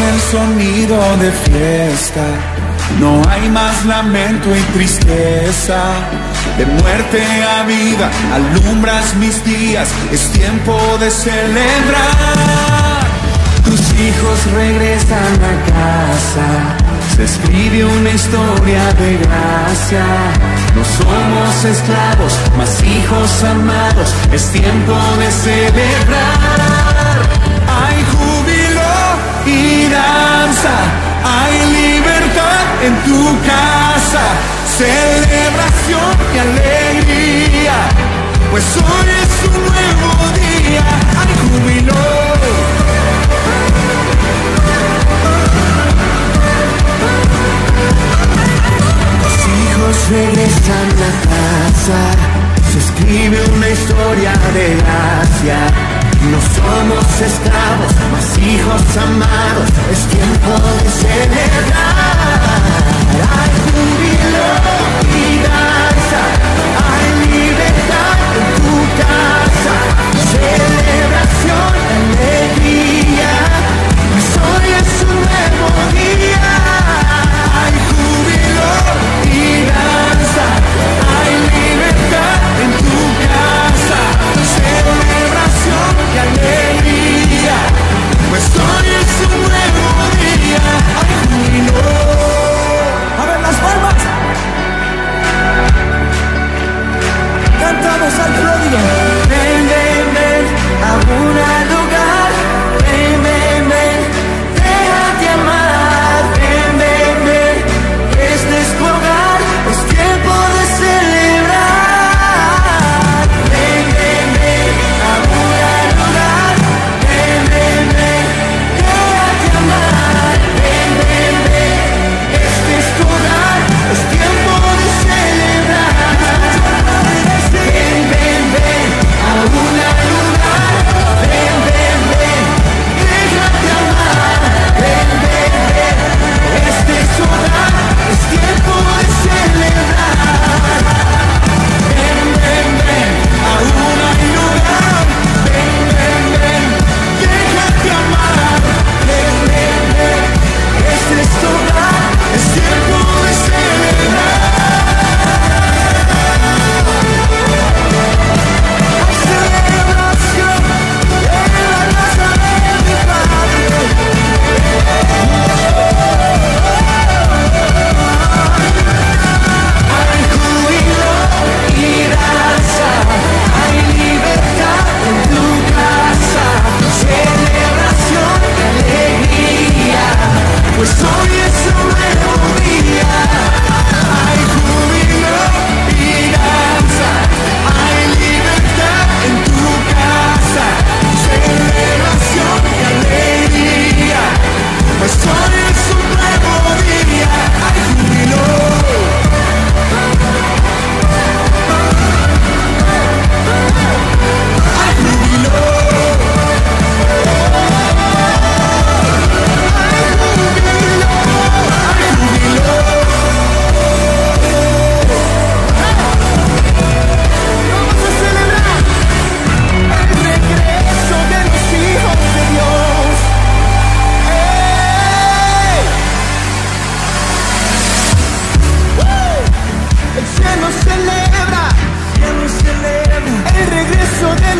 el sonido de fiesta. No hay más lamento y tristeza. De muerte a vida, alumbras mis días. Es tiempo de celebrar. Tus hijos regresan a casa. Se escribe una historia de gracia. No somos esclavos, mas hijos amados. Es tiempo de celebrar. Danza. Hay libertad en tu casa. Celebración y alegría. Pues hoy es un nuevo día. Hay júbilo. Los hijos regresan a casa, se escribe una historia de gracia. No somos esclavos, mas hijos amados, es tiempo de celebrar. Hay júbilo y danza, hay libertad en tu casa, celebración, alegría, pues hoy es un nuevo día.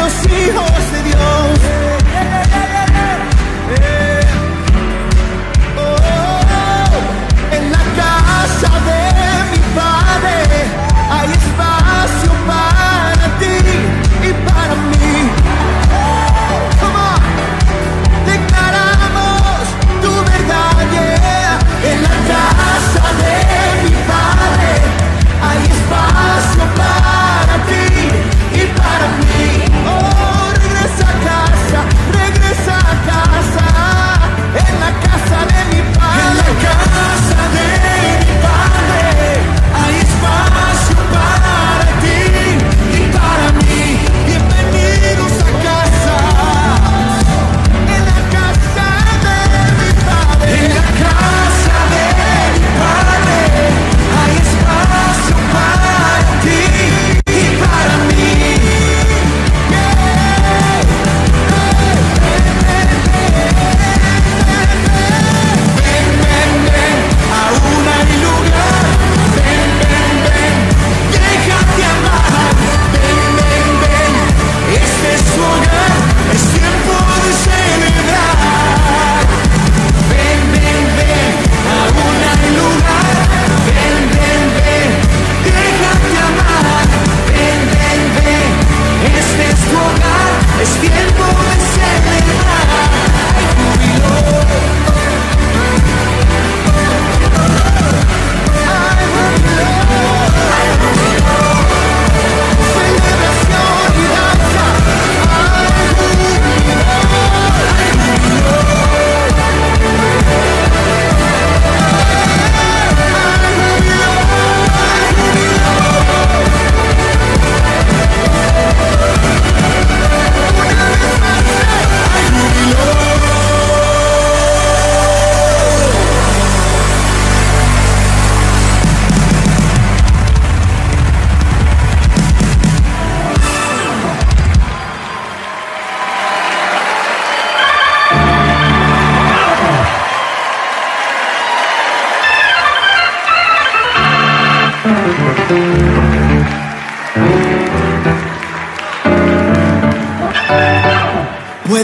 los hijos.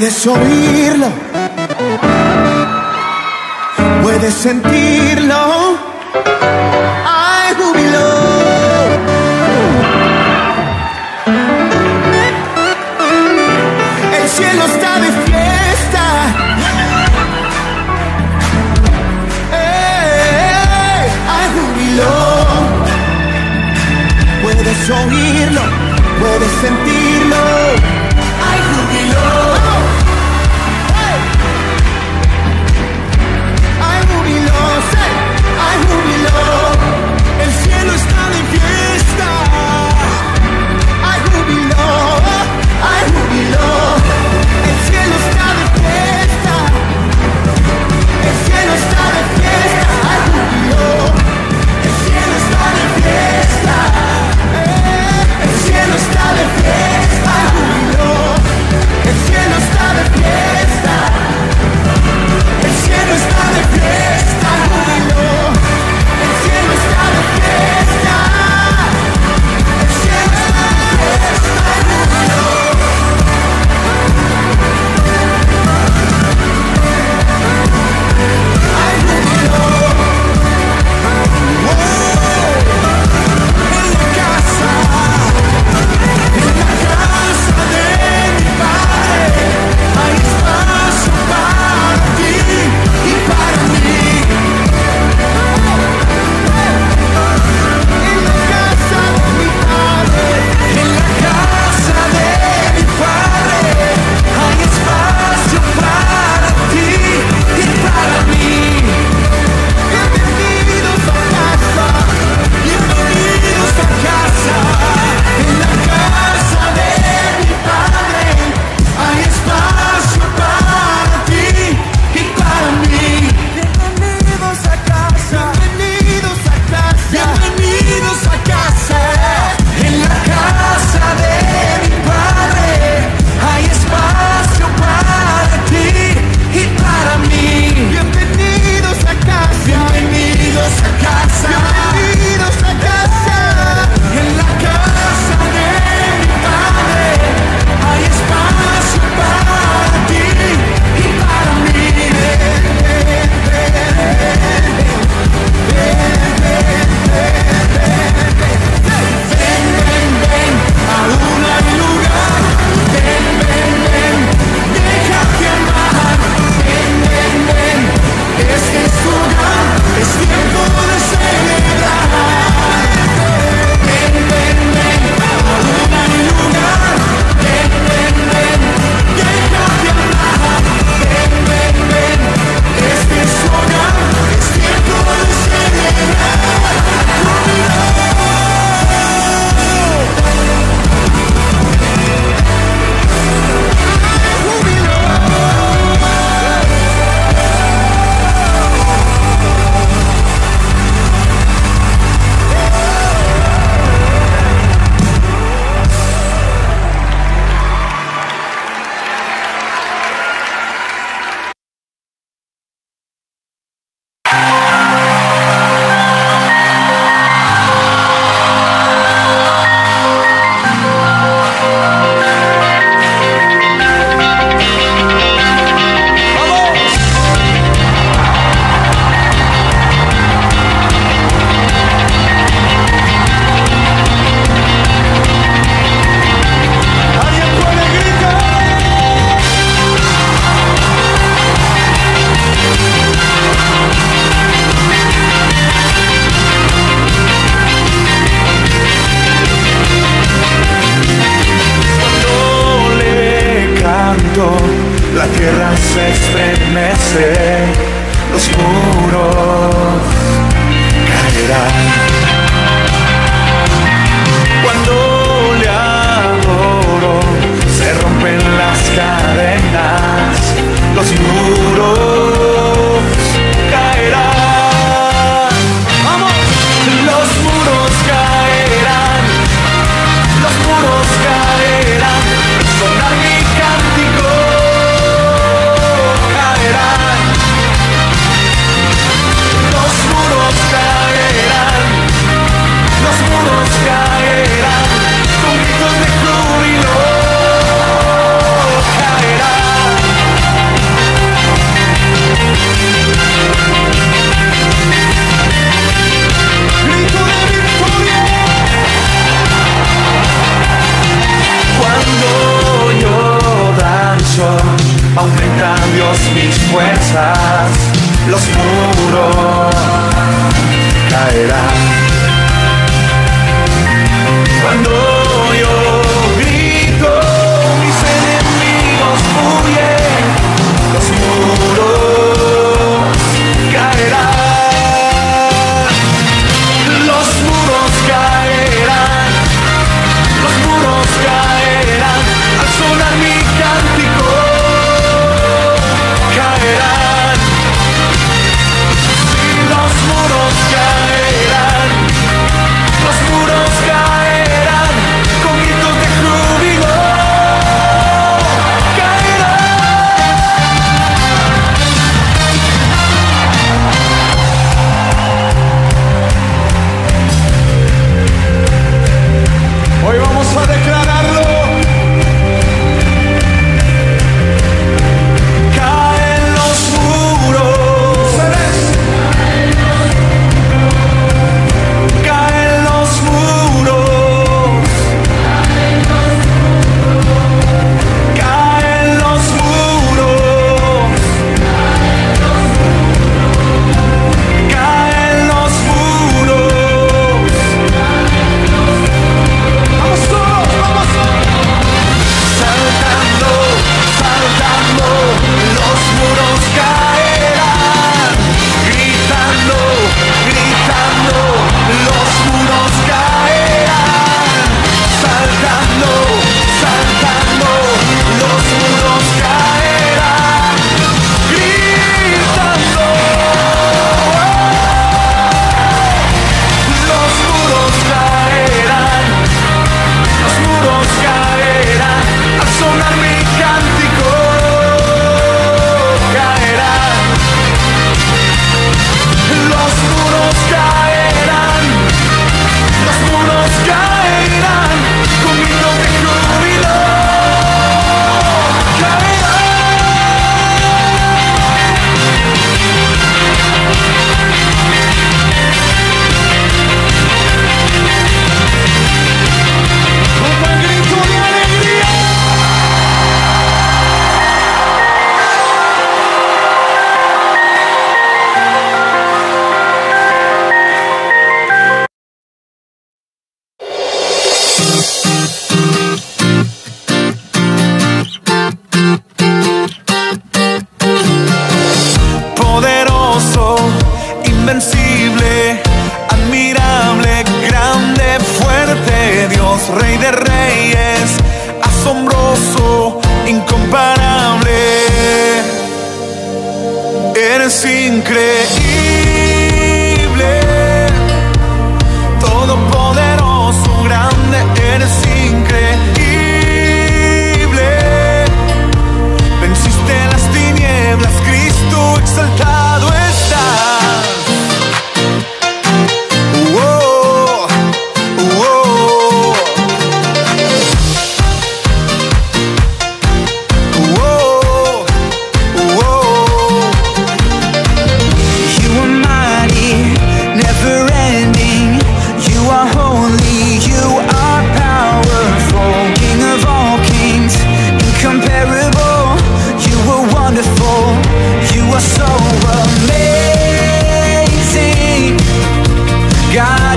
Puedes oírlo, puedes sentirlo.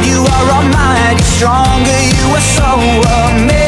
You are almighty, stronger, you are so amazing.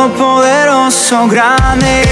Todopoderoso, grande,